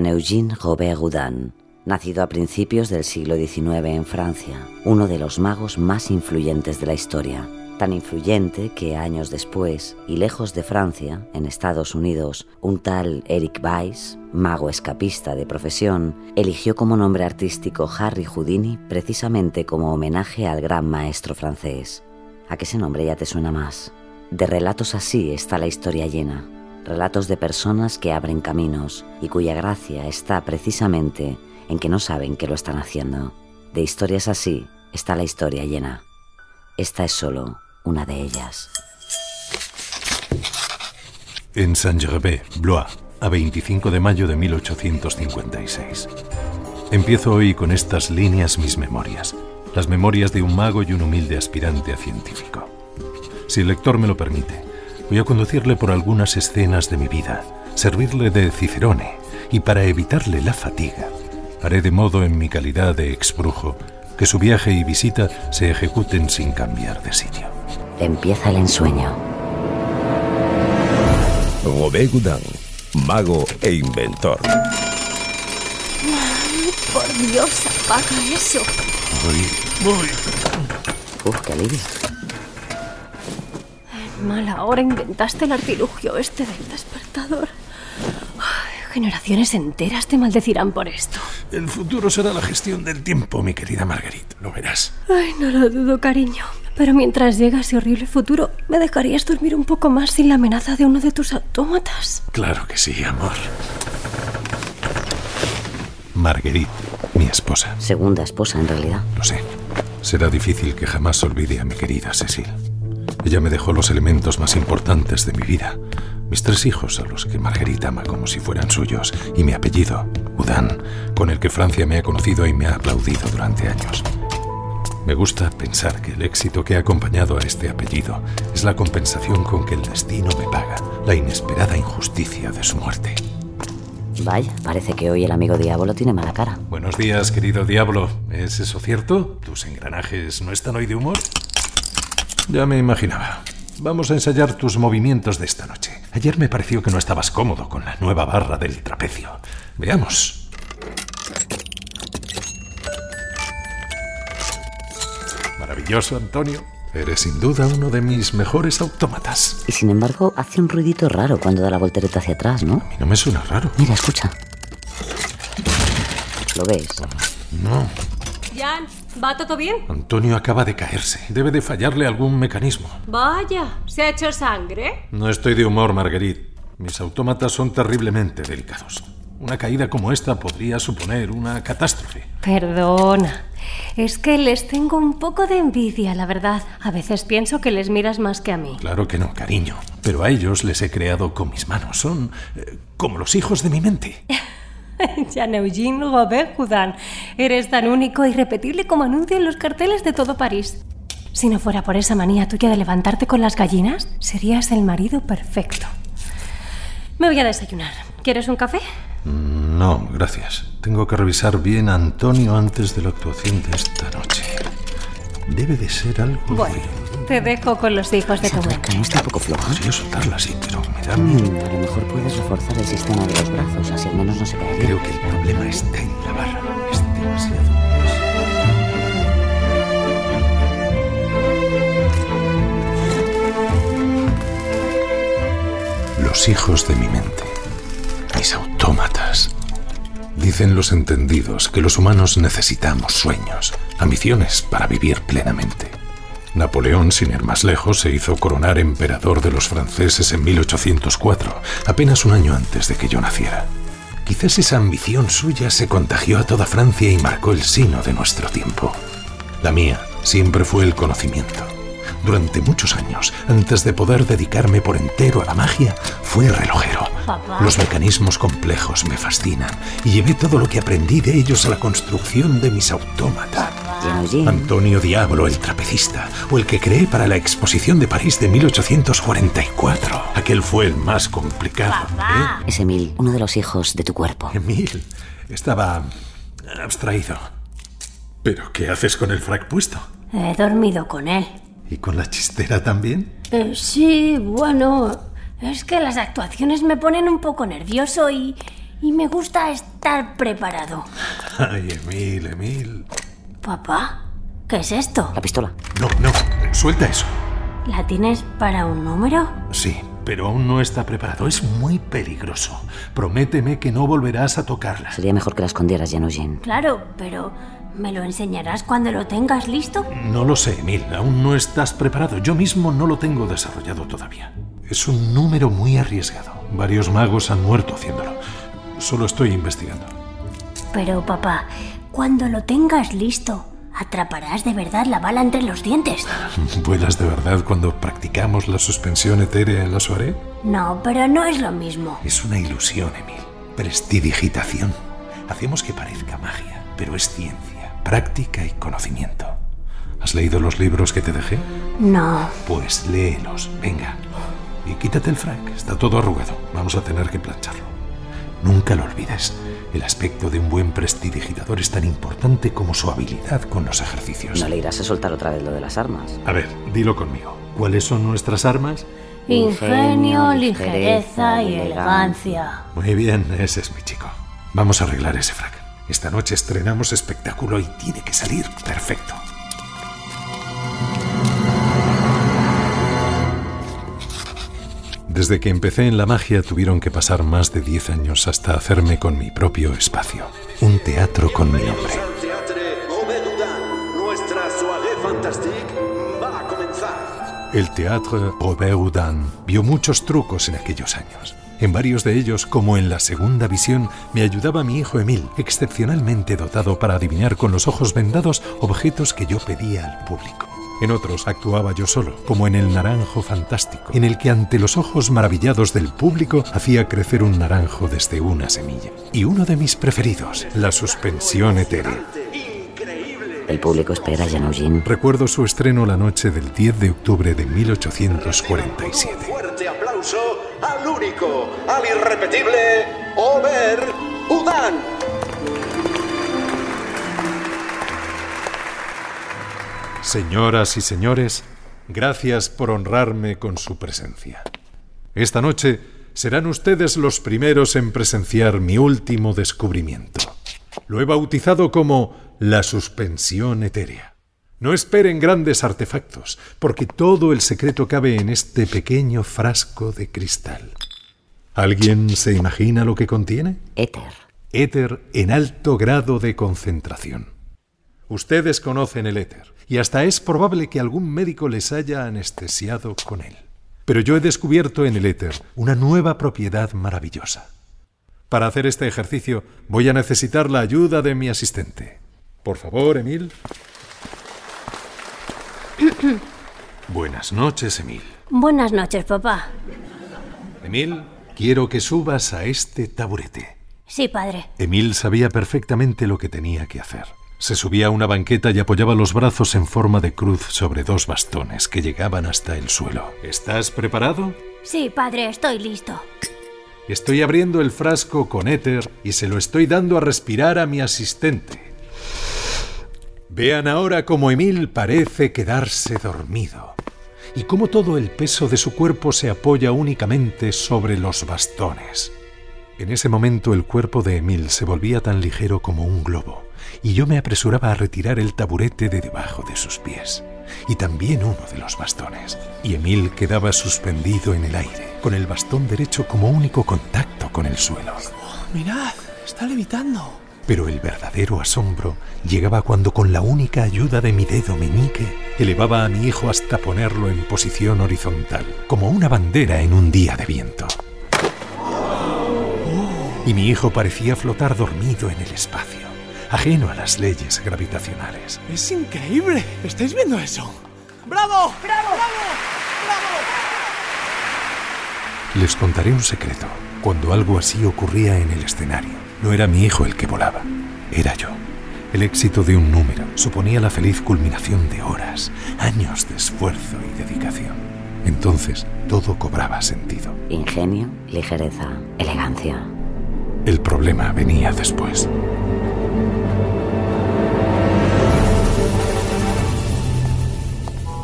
Jean-Eugène Robert Houdin, nacido a principios del siglo XIX en Francia, uno de los magos más influyentes de la historia, tan influyente que años después, y lejos de Francia, en Estados Unidos, un tal Eric Weiss, mago escapista de profesión, eligió como nombre artístico Harry Houdini precisamente como homenaje al gran maestro francés. ¿A qué ese nombre ya te suena más? De relatos así está la historia llena relatos de personas que abren caminos y cuya gracia está precisamente en que no saben que lo están haciendo. De historias así está la historia llena. Esta es solo una de ellas. En Saint-Gervais, Blois, a 25 de mayo de 1856. Empiezo hoy con estas líneas mis memorias, las memorias de un mago y un humilde aspirante a científico. Si el lector me lo permite, Voy a conducirle por algunas escenas de mi vida, servirle de cicerone y para evitarle la fatiga, haré de modo en mi calidad de exbrujo que su viaje y visita se ejecuten sin cambiar de sitio. Empieza el ensueño. Robert Goudin, mago e inventor. por Dios, apaga eso. Voy, voy. Uf, qué alivio. Mala hora inventaste el artilugio este del despertador. Ay, generaciones enteras te maldecirán por esto. El futuro será la gestión del tiempo, mi querida Marguerite. Lo verás. Ay, no lo dudo, cariño. Pero mientras llega ese horrible futuro, ¿me dejarías dormir un poco más sin la amenaza de uno de tus autómatas? Claro que sí, amor. Marguerite, mi esposa. Segunda esposa, en realidad. Lo sé. Será difícil que jamás olvide a mi querida Cecil. Ella me dejó los elementos más importantes de mi vida. Mis tres hijos, a los que Margarita ama como si fueran suyos, y mi apellido, Udán, con el que Francia me ha conocido y me ha aplaudido durante años. Me gusta pensar que el éxito que ha acompañado a este apellido es la compensación con que el destino me paga la inesperada injusticia de su muerte. Vaya, parece que hoy el amigo Diablo tiene mala cara. Buenos días, querido Diablo. ¿Es eso cierto? ¿Tus engranajes no están hoy de humor? Ya me imaginaba. Vamos a ensayar tus movimientos de esta noche. Ayer me pareció que no estabas cómodo con la nueva barra del trapecio. Veamos. Maravilloso, Antonio. Eres sin duda uno de mis mejores autómatas. Y sin embargo, hace un ruidito raro cuando da la voltereta hacia atrás, ¿no? A mí no me suena raro. Mira, escucha. ¿Lo ves? No. Jan, ¿va todo bien? Antonio acaba de caerse. Debe de fallarle algún mecanismo. Vaya, ¿se ha hecho sangre? No estoy de humor, Marguerite. Mis autómatas son terriblemente delicados. Una caída como esta podría suponer una catástrofe. Perdona. Es que les tengo un poco de envidia, la verdad. A veces pienso que les miras más que a mí. Claro que no, cariño. Pero a ellos les he creado con mis manos. Son eh, como los hijos de mi mente. Jean-Eugène Robert Houdin. Eres tan único e irrepetible como anuncian los carteles de todo París. Si no fuera por esa manía tuya de levantarte con las gallinas, serías el marido perfecto. Me voy a desayunar. ¿Quieres un café? No, gracias. Tengo que revisar bien a Antonio antes de la actuación de esta noche. Debe de ser algo Bueno. Te dejo con los hijos de tu abuela. no está un poco floja. Podría soltarla así, pero me da miedo. Mm, a lo mejor puedes reforzar el sistema de los brazos, así al menos no se caería. Creo que el problema está en la barra. Es demasiado. Los hijos de mi mente. Mis autómatas. Dicen los entendidos que los humanos necesitamos sueños, ambiciones para vivir plenamente. Napoleón, sin ir más lejos, se hizo coronar emperador de los franceses en 1804, apenas un año antes de que yo naciera. Quizás esa ambición suya se contagió a toda Francia y marcó el sino de nuestro tiempo. La mía siempre fue el conocimiento. Durante muchos años, antes de poder dedicarme por entero a la magia, fui relojero. Papá. Los mecanismos complejos me fascinan y llevé todo lo que aprendí de ellos a la construcción de mis autómatas. Antonio Diablo, el trapecista, o el que creé para la exposición de París de 1844. Aquel fue el más complicado. Papá. Es Emil, uno de los hijos de tu cuerpo. ¿eh? Emil estaba abstraído. ¿Pero qué haces con el frac puesto? He dormido con él. ¿Y con la chistera también? Eh, sí, bueno, es que las actuaciones me ponen un poco nervioso y, y me gusta estar preparado. Ay, Emil, Emil. Papá, ¿qué es esto? La pistola. No, no, suelta eso. ¿La tienes para un número? Sí, pero aún no está preparado. Es muy peligroso. Prométeme que no volverás a tocarla. Sería mejor que la escondieras, Genogin. Claro, pero ¿me lo enseñarás cuando lo tengas listo? No lo sé, Emil. Aún no estás preparado. Yo mismo no lo tengo desarrollado todavía. Es un número muy arriesgado. Varios magos han muerto haciéndolo. Solo estoy investigando. Pero papá, cuando lo tengas listo, atraparás de verdad la bala entre los dientes. ¿Vuelas de verdad cuando practicamos la suspensión etérea en la soirée? No, pero no es lo mismo. Es una ilusión, Emil. Prestidigitación. Hacemos que parezca magia, pero es ciencia, práctica y conocimiento. ¿Has leído los libros que te dejé? No. Pues léelos, venga. Y quítate el frac, está todo arrugado. Vamos a tener que plancharlo. Nunca lo olvides. El aspecto de un buen prestidigitador es tan importante como su habilidad con los ejercicios. No le irás a soltar otra vez lo de las armas. A ver, dilo conmigo. ¿Cuáles son nuestras armas? Ingenio, ligereza y elegancia. Muy bien, ese es mi chico. Vamos a arreglar ese frac. Esta noche estrenamos espectáculo y tiene que salir perfecto. Desde que empecé en la magia tuvieron que pasar más de 10 años hasta hacerme con mi propio espacio. Un teatro con mi nombre. El Théâtre Robert Houdin vio muchos trucos en aquellos años. En varios de ellos, como en la segunda visión, me ayudaba mi hijo Emil, excepcionalmente dotado para adivinar con los ojos vendados objetos que yo pedía al público. En otros actuaba yo solo, como en El Naranjo Fantástico, en el que ante los ojos maravillados del público hacía crecer un naranjo desde una semilla. Y uno de mis preferidos, la suspensión etérea. El público espera, Genogin. Recuerdo su estreno la noche del 10 de octubre de 1847. Fuerte aplauso al único, al irrepetible Robert Houdin. Señoras y señores, gracias por honrarme con su presencia. Esta noche serán ustedes los primeros en presenciar mi último descubrimiento. Lo he bautizado como la suspensión etérea. No esperen grandes artefactos, porque todo el secreto cabe en este pequeño frasco de cristal. ¿Alguien se imagina lo que contiene? Éter. Éter en alto grado de concentración. Ustedes conocen el éter, y hasta es probable que algún médico les haya anestesiado con él. Pero yo he descubierto en el éter una nueva propiedad maravillosa. Para hacer este ejercicio voy a necesitar la ayuda de mi asistente. Por favor, Emil. Buenas noches, Emil. Buenas noches, papá. Emil, quiero que subas a este taburete. Sí, padre. Emil sabía perfectamente lo que tenía que hacer. Se subía a una banqueta y apoyaba los brazos en forma de cruz sobre dos bastones que llegaban hasta el suelo. ¿Estás preparado? Sí, padre, estoy listo. Estoy abriendo el frasco con éter y se lo estoy dando a respirar a mi asistente. Vean ahora cómo Emil parece quedarse dormido y cómo todo el peso de su cuerpo se apoya únicamente sobre los bastones. En ese momento el cuerpo de Emil se volvía tan ligero como un globo y yo me apresuraba a retirar el taburete de debajo de sus pies y también uno de los bastones. Y Emil quedaba suspendido en el aire, con el bastón derecho como único contacto con el suelo. Mirad, está levitando. Pero el verdadero asombro llegaba cuando con la única ayuda de mi dedo meñique elevaba a mi hijo hasta ponerlo en posición horizontal, como una bandera en un día de viento. y mi hijo parecía flotar dormido en el espacio, ajeno a las leyes gravitacionales. Es increíble. ¿Estáis viendo eso? ¡Bravo! ¡Bravo! ¡Bravo! Les contaré un secreto. Cuando algo así ocurría en el escenario, no era mi hijo el que volaba, era yo. El éxito de un número suponía la feliz culminación de horas, años de esfuerzo y dedicación. Entonces todo cobraba sentido. Ingenio, ligereza, elegancia. El problema venía después.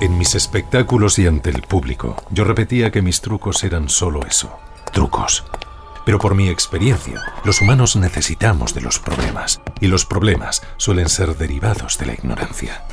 En mis espectáculos y ante el público, yo repetía que mis trucos eran solo eso, trucos. Pero por mi experiencia, los humanos necesitamos de los problemas, y los problemas suelen ser derivados de la ignorancia.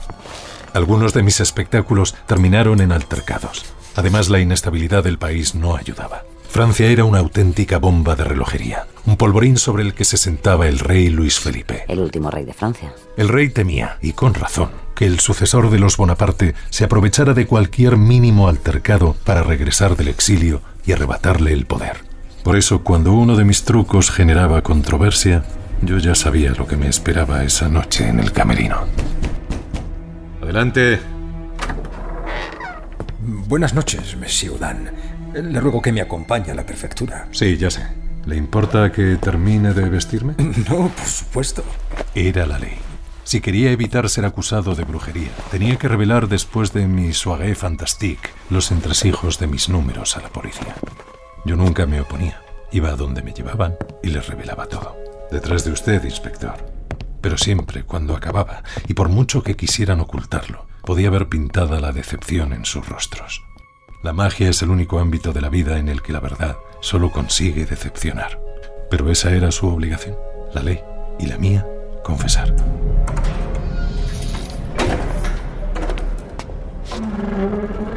Algunos de mis espectáculos terminaron en altercados. Además, la inestabilidad del país no ayudaba. Francia era una auténtica bomba de relojería, un polvorín sobre el que se sentaba el rey Luis Felipe. El último rey de Francia. El rey temía, y con razón, que el sucesor de los Bonaparte se aprovechara de cualquier mínimo altercado para regresar del exilio y arrebatarle el poder. Por eso, cuando uno de mis trucos generaba controversia, yo ya sabía lo que me esperaba esa noche en el camerino. Adelante. Buenas noches, Monsieur Dan. Le ruego que me acompañe a la prefectura. Sí, ya sé. ¿Le importa que termine de vestirme? No, por supuesto. Era la ley. Si quería evitar ser acusado de brujería, tenía que revelar después de mi soirée fantastique los entresijos de mis números a la policía. Yo nunca me oponía. Iba a donde me llevaban y les revelaba todo. Detrás de usted, inspector. Pero siempre, cuando acababa, y por mucho que quisieran ocultarlo, podía ver pintada la decepción en sus rostros. La magia es el único ámbito de la vida en el que la verdad solo consigue decepcionar. Pero esa era su obligación, la ley, y la mía, confesar.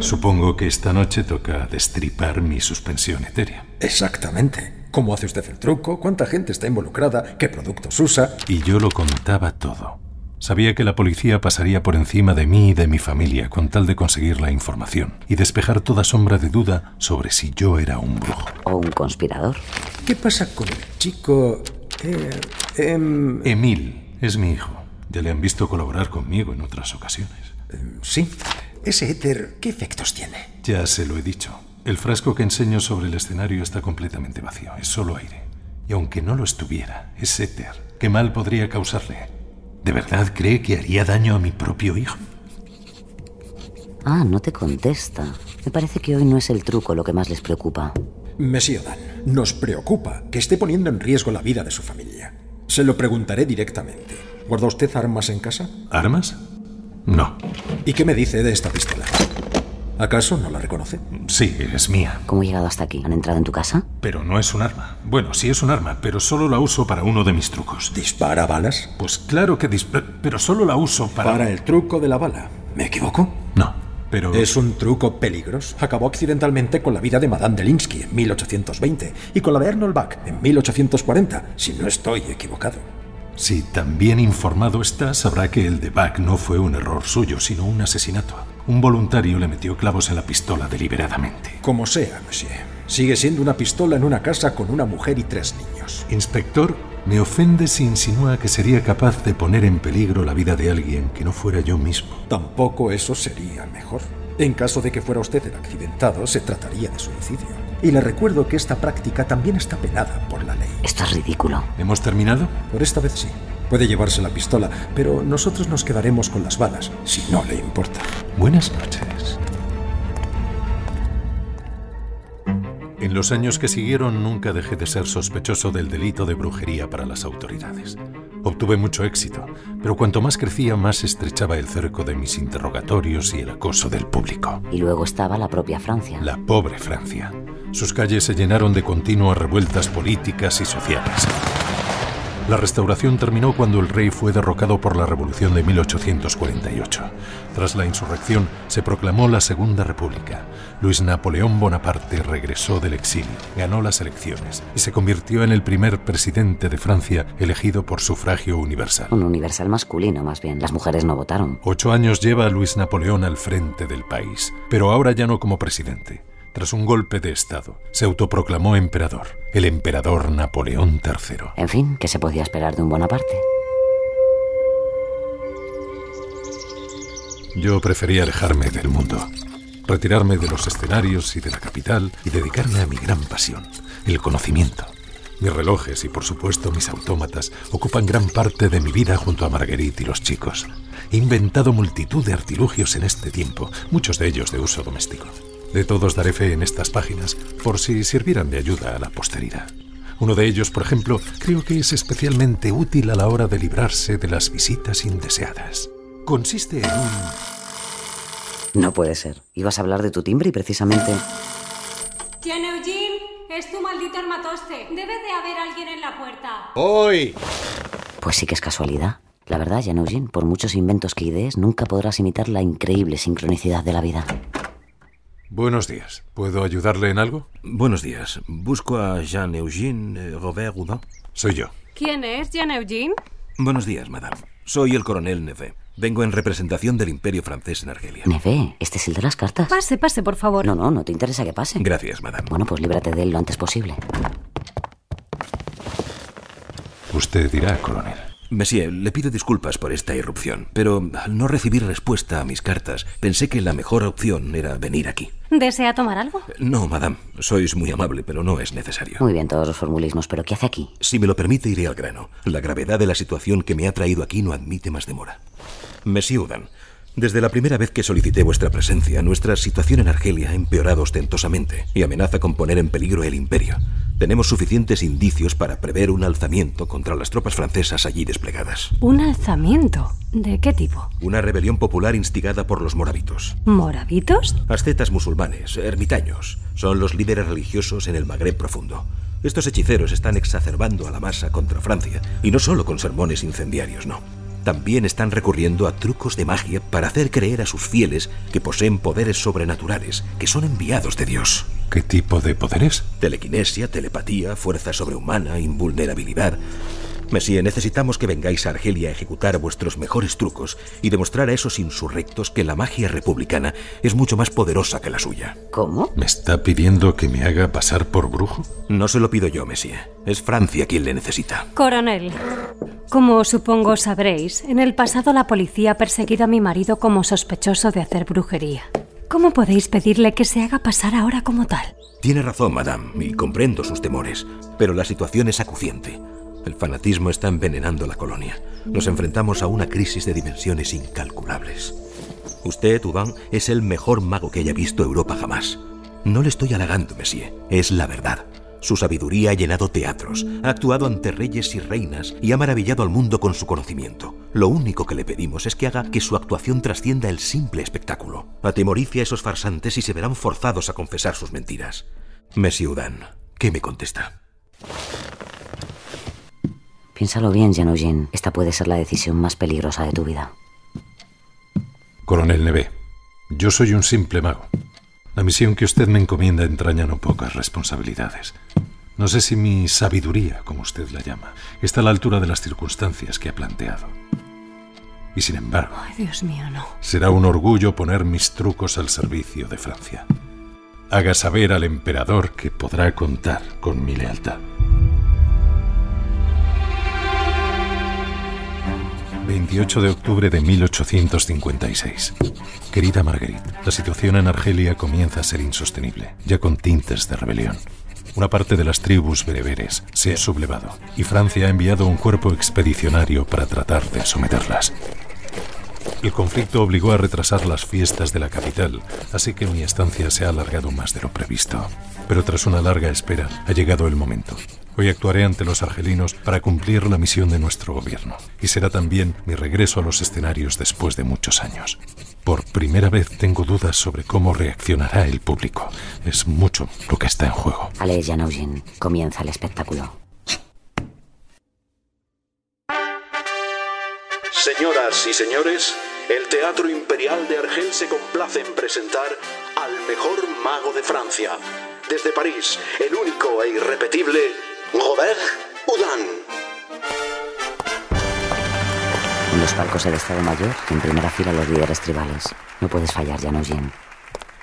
Supongo que esta noche toca destripar mi suspensión etérea. Exactamente. ¿Cómo hace usted el truco? ¿Cuánta gente está involucrada? ¿Qué productos usa? Y yo lo contaba todo. Sabía que la policía pasaría por encima de mí y de mi familia con tal de conseguir la información y despejar toda sombra de duda sobre si yo era un brujo. O un conspirador. ¿Qué pasa con el chico... Eh, em, Emil es mi hijo. Ya le han visto colaborar conmigo en otras ocasiones. em, sí. Ese éter, ¿qué efectos tiene? Ya se lo he dicho. El frasco que enseño sobre el escenario está completamente vacío. Es solo aire. Y aunque no lo estuviera, es éter. ¿Qué mal podría causarle? ¿De verdad cree que haría daño a mi propio hijo? Ah, no te contesta. Me parece que hoy no es el truco lo que más les preocupa. Monsieur Dan, nos preocupa que esté poniendo en riesgo la vida de su familia. Se lo preguntaré directamente. ¿Guarda usted armas en casa? ¿Armas? No. ¿Y qué me dice de esta pistola? ¿Acaso no la reconoce? Sí, es mía. ¿Cómo he llegado hasta aquí? ¿Han entrado en tu casa? Pero no es un arma. Bueno, sí es un arma, pero solo la uso para uno de mis trucos. ¿Dispara balas? Pues claro que dispara, pero solo la uso para... Para el truco de la bala. ¿Me equivoco? No, pero... Es un truco peligroso. Acabó accidentalmente con la vida de Madame de Linsky en 1820 y con la de Arnold Bach en 1840, si no estoy equivocado. Si tan bien informado está, sabrá que el de Bach no fue un error suyo, sino un asesinato. Un voluntario le metió clavos en la pistola deliberadamente. Como sea, monsieur. Sigue siendo una pistola en una casa con una mujer y tres niños. Inspector, me ofende si insinúa que sería capaz de poner en peligro la vida de alguien que no fuera yo mismo. Tampoco eso sería mejor. En caso de que fuera usted el accidentado, se trataría de suicidio. Y le recuerdo que esta práctica también está penada por la ley. Esto es ridículo. ¿Hemos terminado? Por esta vez sí. Puede llevarse la pistola, pero nosotros nos quedaremos con las balas, si no le importa. Buenas noches. En los años que siguieron nunca dejé de ser sospechoso del delito de brujería para las autoridades. Obtuve mucho éxito, pero cuanto más crecía más estrechaba el cerco de mis interrogatorios y el acoso del público. Y luego estaba la propia Francia. La pobre Francia. Sus calles se llenaron de continuas revueltas políticas y sociales. La restauración terminó cuando el rey fue derrocado por la Revolución de 1848. Tras la insurrección se proclamó la Segunda República. Luis Napoleón Bonaparte regresó del exilio, ganó las elecciones y se convirtió en el primer presidente de Francia elegido por sufragio universal. Un universal masculino, más bien. Las mujeres no votaron. Ocho años lleva a Luis Napoleón al frente del país, pero ahora ya no como presidente. Tras un golpe de Estado, se autoproclamó emperador, el emperador Napoleón III. En fin, ¿qué se podía esperar de un Bonaparte? Yo prefería alejarme del mundo, retirarme de los escenarios y de la capital y dedicarme a mi gran pasión, el conocimiento. Mis relojes y por supuesto mis autómatas ocupan gran parte de mi vida junto a Marguerite y los chicos. He inventado multitud de artilugios en este tiempo, muchos de ellos de uso doméstico. De todos daré fe en estas páginas por si sirvieran de ayuda a la posteridad. Uno de ellos, por ejemplo, creo que es especialmente útil a la hora de librarse de las visitas indeseadas. Consiste en un... No puede ser. Ibas a hablar de tu timbre y precisamente... Jean Eugene, es tu maldito armatoste. Debe de haber alguien en la puerta. ¡Hoy! Pues sí que es casualidad. La verdad, Jan Eugene, por muchos inventos que idees, nunca podrás imitar la increíble sincronicidad de la vida. Buenos días. ¿Puedo ayudarle en algo? Buenos días. Busco a Jean-Eugène eh, Robert Houdin. Soy yo. ¿Quién es Jean Eugene? Buenos días, madame. Soy el coronel Neve. Vengo en representación del Imperio francés en Argelia. Neve, ¿este es el de las cartas? Pase, pase, por favor. No, no, no te interesa que pase. Gracias, madame. Bueno, pues líbrate de él lo antes posible. Usted dirá, coronel. Monsieur, le pido disculpas por esta irrupción, pero al no recibir respuesta a mis cartas, pensé que la mejor opción era venir aquí. ¿Desea tomar algo? No, madame, sois muy amable, pero no es necesario. Muy bien todos los formulismos, pero ¿qué hace aquí? Si me lo permite, iré al grano. La gravedad de la situación que me ha traído aquí no admite más demora. Monsieur Udan, desde la primera vez que solicité vuestra presencia, nuestra situación en Argelia ha empeorado ostentosamente y amenaza con poner en peligro el imperio. Tenemos suficientes indicios para prever un alzamiento contra las tropas francesas allí desplegadas. ¿Un alzamiento? ¿De qué tipo? Una rebelión popular instigada por los moravitos. ¿Moravitos? Ascetas musulmanes, ermitaños, son los líderes religiosos en el Magreb profundo. Estos hechiceros están exacerbando a la masa contra Francia, y no solo con sermones incendiarios, no. También están recurriendo a trucos de magia para hacer creer a sus fieles que poseen poderes sobrenaturales, que son enviados de Dios. ¿Qué tipo de poderes? Telequinesia, telepatía, fuerza sobrehumana, invulnerabilidad. Messie, necesitamos que vengáis a Argelia a ejecutar vuestros mejores trucos y demostrar a esos insurrectos que la magia republicana es mucho más poderosa que la suya. ¿Cómo? ¿Me está pidiendo que me haga pasar por brujo? No se lo pido yo, Messie. Es Francia quien le necesita. Coronel, como supongo sabréis, en el pasado la policía ha perseguido a mi marido como sospechoso de hacer brujería. ¿Cómo podéis pedirle que se haga pasar ahora como tal? Tiene razón, madame, y comprendo sus temores, pero la situación es acuciante. El fanatismo está envenenando la colonia. Nos enfrentamos a una crisis de dimensiones incalculables. Usted, Udan, es el mejor mago que haya visto Europa jamás. No le estoy halagando, Messie, es la verdad. Su sabiduría ha llenado teatros, ha actuado ante reyes y reinas y ha maravillado al mundo con su conocimiento. Lo único que le pedimos es que haga que su actuación trascienda el simple espectáculo. Atemorice a esos farsantes y se verán forzados a confesar sus mentiras. Messie Udan, ¿qué me contesta? Piénsalo bien, Jean Eugene. Esta puede ser la decisión más peligrosa de tu vida. Coronel Neve, yo soy un simple mago. La misión que usted me encomienda entraña no pocas responsabilidades. No sé si mi sabiduría, como usted la llama, está a la altura de las circunstancias que ha planteado. Y sin embargo, Ay, Dios mío, no. será un orgullo poner mis trucos al servicio de Francia. Haga saber al emperador que podrá contar con mi lealtad. 28 de octubre de 1856. Querida Marguerite, la situación en Argelia comienza a ser insostenible, ya con tintes de rebelión. Una parte de las tribus bereberes se ha sublevado y Francia ha enviado un cuerpo expedicionario para tratar de someterlas. El conflicto obligó a retrasar las fiestas de la capital, así que mi estancia se ha alargado más de lo previsto. Pero tras una larga espera, ha llegado el momento. Hoy actuaré ante los argelinos para cumplir la misión de nuestro gobierno, y será también mi regreso a los escenarios después de muchos años. Por primera vez tengo dudas sobre cómo reaccionará el público. Es mucho lo que está en juego. Ale, Jean Eugene, comienza el espectáculo. Señoras y señores, el Teatro Imperial de Argel se complace en presentar al mejor mago de Francia. Desde París, el único e irrepetible Robert Houdin. En los palcos del Estado Mayor, en primera fila los líderes tribales. No puedes fallar, Eugene.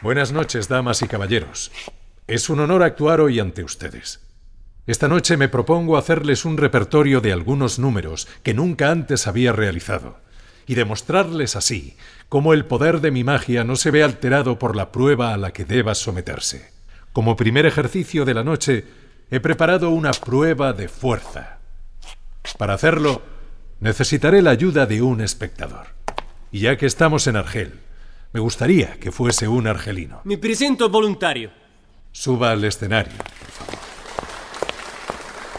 Buenas noches, damas y caballeros. Es un honor actuar hoy ante ustedes. Esta noche me propongo hacerles un repertorio de algunos números que nunca antes había realizado y demostrarles así cómo el poder de mi magia no se ve alterado por la prueba a la que deba someterse. Como primer ejercicio de la noche, he preparado una prueba de fuerza. Para hacerlo, necesitaré la ayuda de un espectador. Y ya que estamos en Argel, me gustaría que fuese un argelino. Me presento voluntario. Suba al escenario, por favor.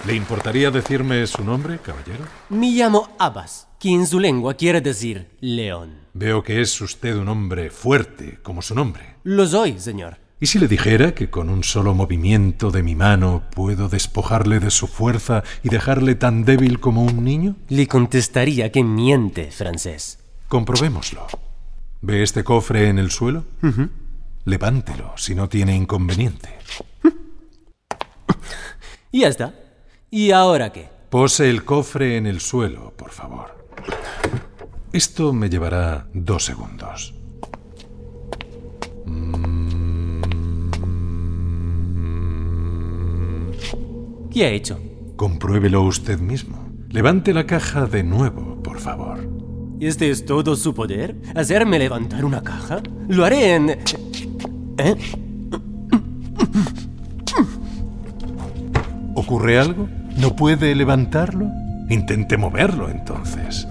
¿Le importaría decirme su nombre, caballero? Me llamo Abbas, que en su lengua quiere decir león. Veo que es usted un hombre fuerte, como su nombre. Lo soy, señor. ¿Y si le dijera que con un solo movimiento de mi mano puedo despojarle de su fuerza y dejarle tan débil como un niño? Le contestaría que miente, francés. Comprobémoslo. ¿Ve este cofre en el suelo? Levántelo si no tiene inconveniente. Y ya está. ¿Y ahora qué? Pose el cofre en el suelo, por favor. Esto me llevará dos segundos. ¿Qué ha hecho? Compruébelo usted mismo. Levante la caja de nuevo, por favor. ¿Este es todo su poder? ¿Hacerme levantar una caja? Lo haré en... ¿Eh? ¿Ocurre algo? ¿No puede levantarlo? Intente moverlo entonces.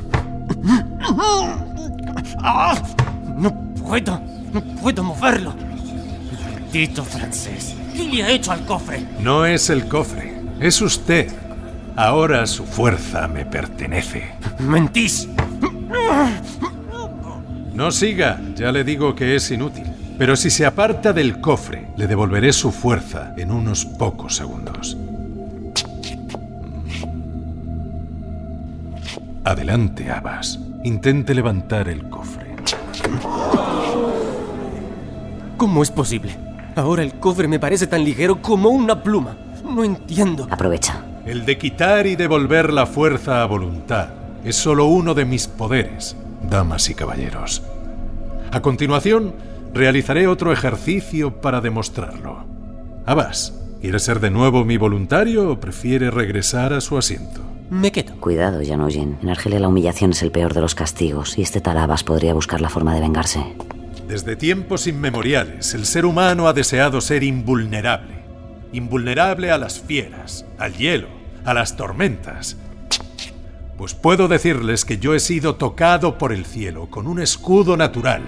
No puedo, no puedo moverlo. Maldito francés. ¿Qué le ha hecho al cofre? No es el cofre, es usted. Ahora su fuerza me pertenece. Mentís. No siga, ya le digo que es inútil. Pero si se aparta del cofre, le devolveré su fuerza en unos pocos segundos. Adelante, Abbas. Intente levantar el cofre. ¿Cómo es posible? Ahora el cofre me parece tan ligero como una pluma. No entiendo. Aprovecha. El de quitar y devolver la fuerza a voluntad es solo uno de mis poderes, damas y caballeros. A continuación, realizaré otro ejercicio para demostrarlo. Abbas, ¿quiere ser de nuevo mi voluntario o prefiere regresar a su asiento? Me quedo. Cuidado, Janujin. En Argelia la humillación es el peor de los castigos y este Talabas podría buscar la forma de vengarse. Desde tiempos inmemoriales, el ser humano ha deseado ser invulnerable. Invulnerable a las fieras, al hielo, a las tormentas. Pues puedo decirles que yo he sido tocado por el cielo con un escudo natural.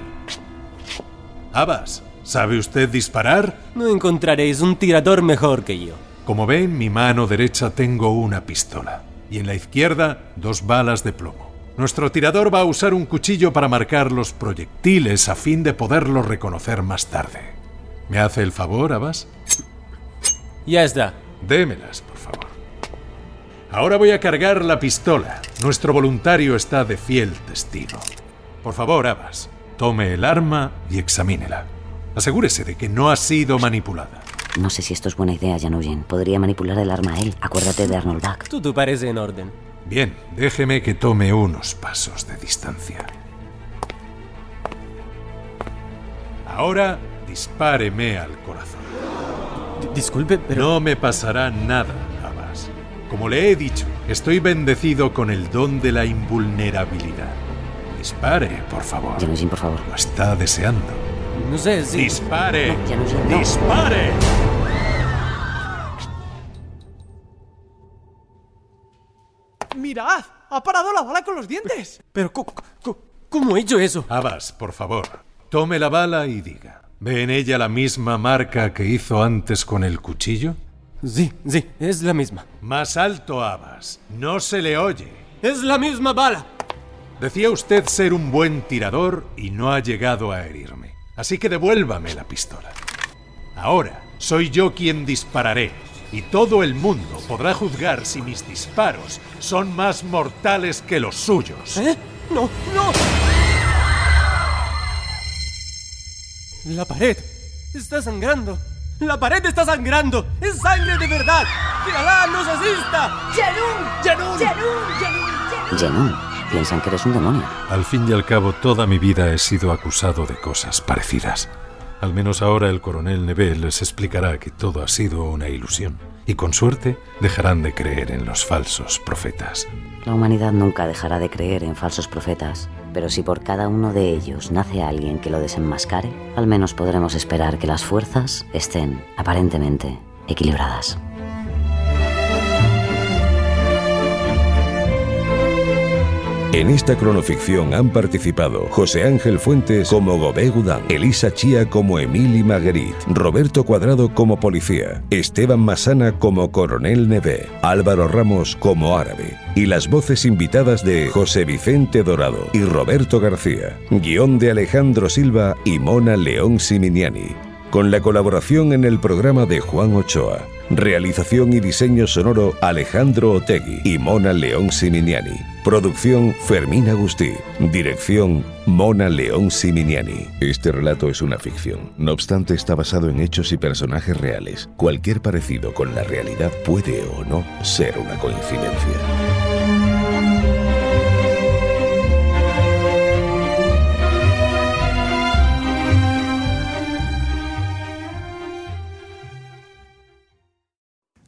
Abbas, ¿sabe usted disparar? No encontraréis un tirador mejor que yo. Como ven, en mi mano derecha tengo una pistola y en la izquierda dos balas de plomo. Nuestro tirador va a usar un cuchillo para marcar los proyectiles a fin de poderlos reconocer más tarde. ¿Me hace el favor, Abbas? Ya está. Démelas, por favor. Ahora voy a cargar la pistola. Nuestro voluntario está de fiel testigo. Por favor, Abbas, tome el arma y examínela. Asegúrese de que no ha sido manipulada. No sé si esto es buena idea, Janujin. Podría manipular el arma a él. Acuérdate de Arnold Buck. Todo parece en orden. Bien, déjeme que tome unos pasos de distancia. Ahora dispáreme al corazón. Disculpe, pero... No me pasará nada, Abbas. Como le he dicho, estoy bendecido con el don de la invulnerabilidad. Dispare, por favor. Por favor. Lo está deseando. No sé si... ¡Dispare! No, Janujin, no. ¡Dispare! ¡Mirad! ¡Ha parado la bala con los dientes! Pero, co- co- ¿cómo he hecho eso? Abbas, por favor, tome la bala y diga. ¿Ve en ella la misma marca que hizo antes con el cuchillo? Sí, sí, es la misma. Más alto, Abbas. No se le oye. Es la misma bala. Decía usted ser un buen tirador y no ha llegado a herirme. Así que devuélvame la pistola. Ahora soy yo quien dispararé y todo el mundo podrá juzgar si mis disparos son más mortales que los suyos. ¿Eh? No, no. La pared está sangrando. La pared está sangrando. Es sangre de verdad. Que Alá nos asista. Jenun, piensan que eres un demonio. Al fin y al cabo, toda mi vida he sido acusado de cosas parecidas. Al menos ahora el coronel Neve les explicará que todo ha sido una ilusión y con suerte dejarán de creer en los falsos profetas. La humanidad nunca dejará de creer en falsos profetas, pero si por cada uno de ellos nace alguien que lo desenmascare, al menos podremos esperar que las fuerzas estén, aparentemente, equilibradas. En esta cronoficción han participado José Ángel Fuentes como Gobé Gudán, Elisa Chía como Emily Marguerite, Roberto Cuadrado como policía, Esteban Masana como coronel Neve, Álvaro Ramos como árabe y las voces invitadas de José Vicente Dorado y Roberto García, guion de Alejandro Silva y Mona León Siminiani, con la colaboración en el programa de Juan Ochoa. Realización y diseño sonoro Alejandro Otegui y Mona León Siminiani. Producción Fermín Agustí. Dirección Mona León Siminiani. Este relato es una ficción. No obstante, está basado en hechos y personajes reales. Cualquier parecido con la realidad puede o no ser una coincidencia.